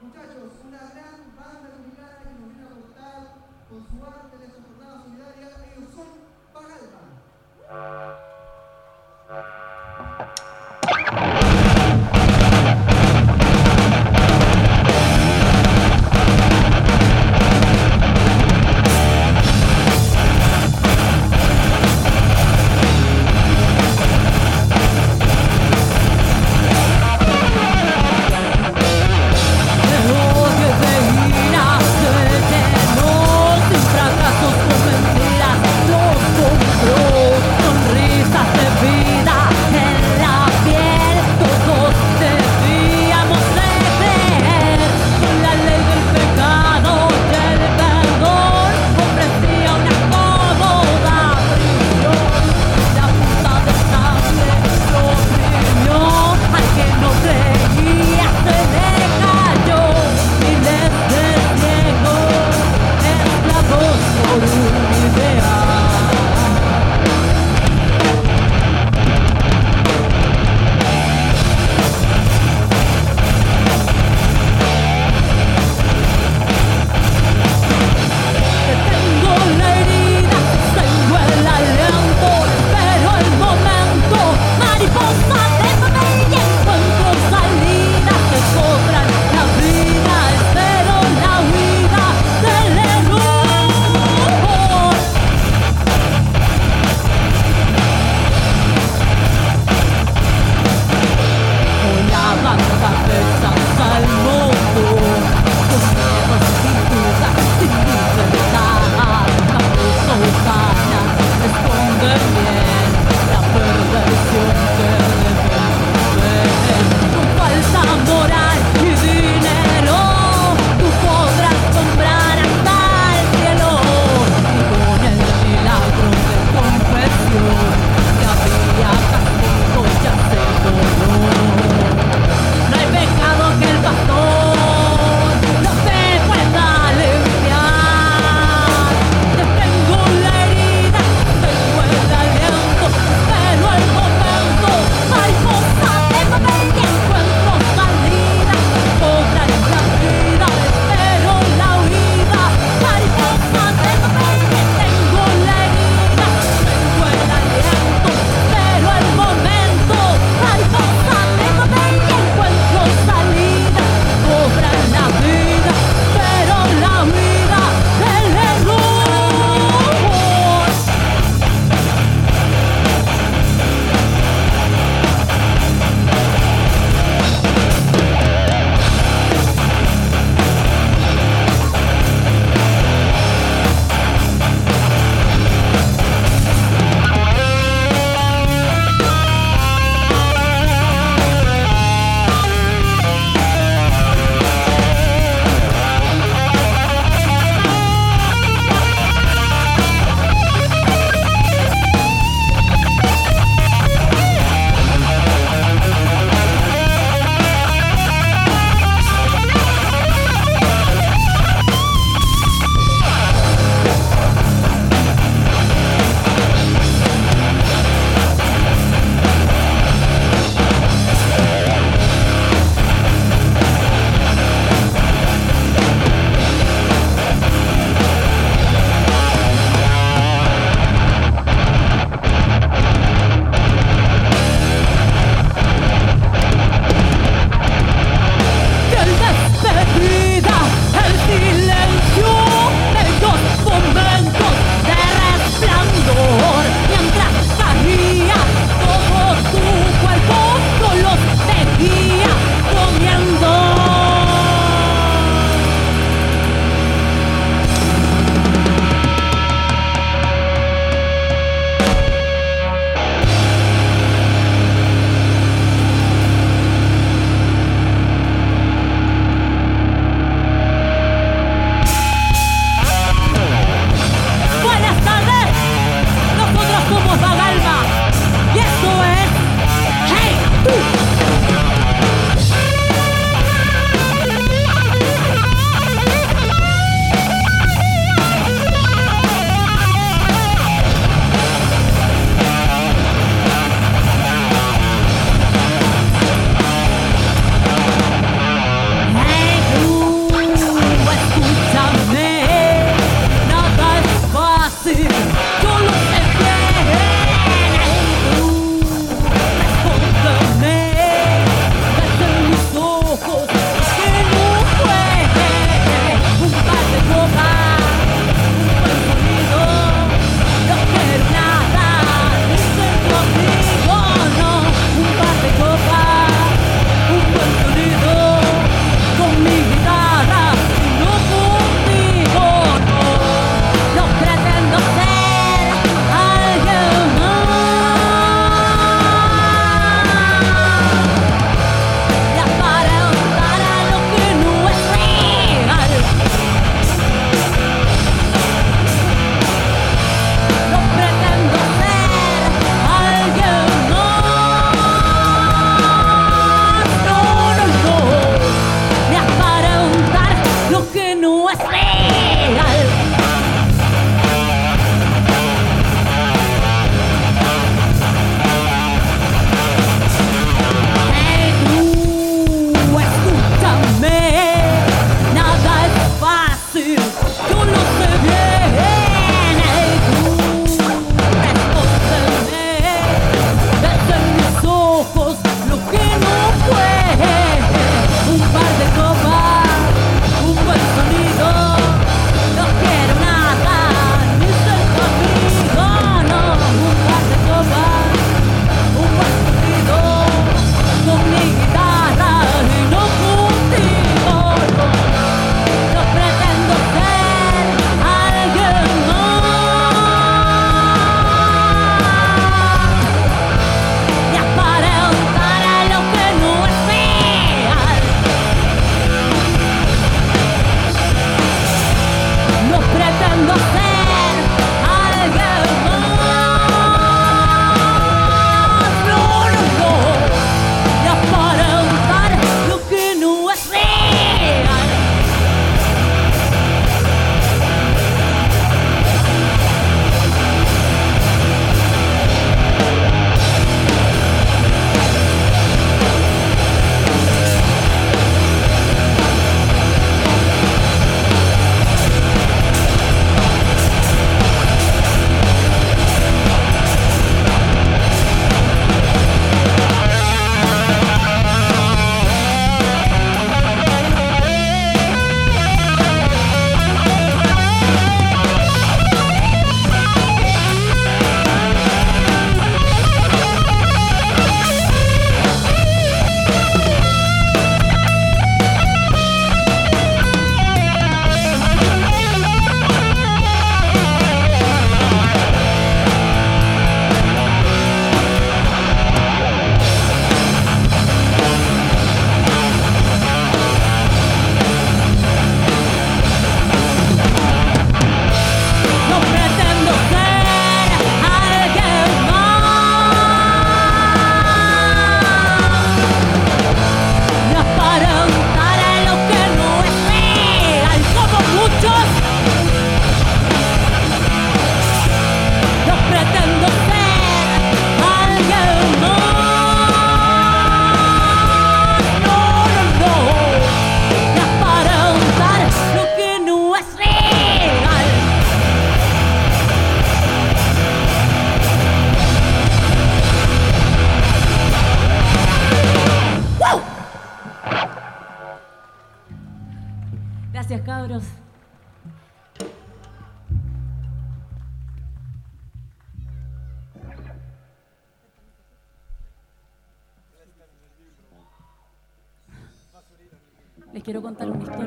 Muchachos, una gran banda dominicana que nos viene a aportar con su arte en esta jornada solidaria. Ellos son Pagalba. Gracias, cabros. Les quiero contar una historia.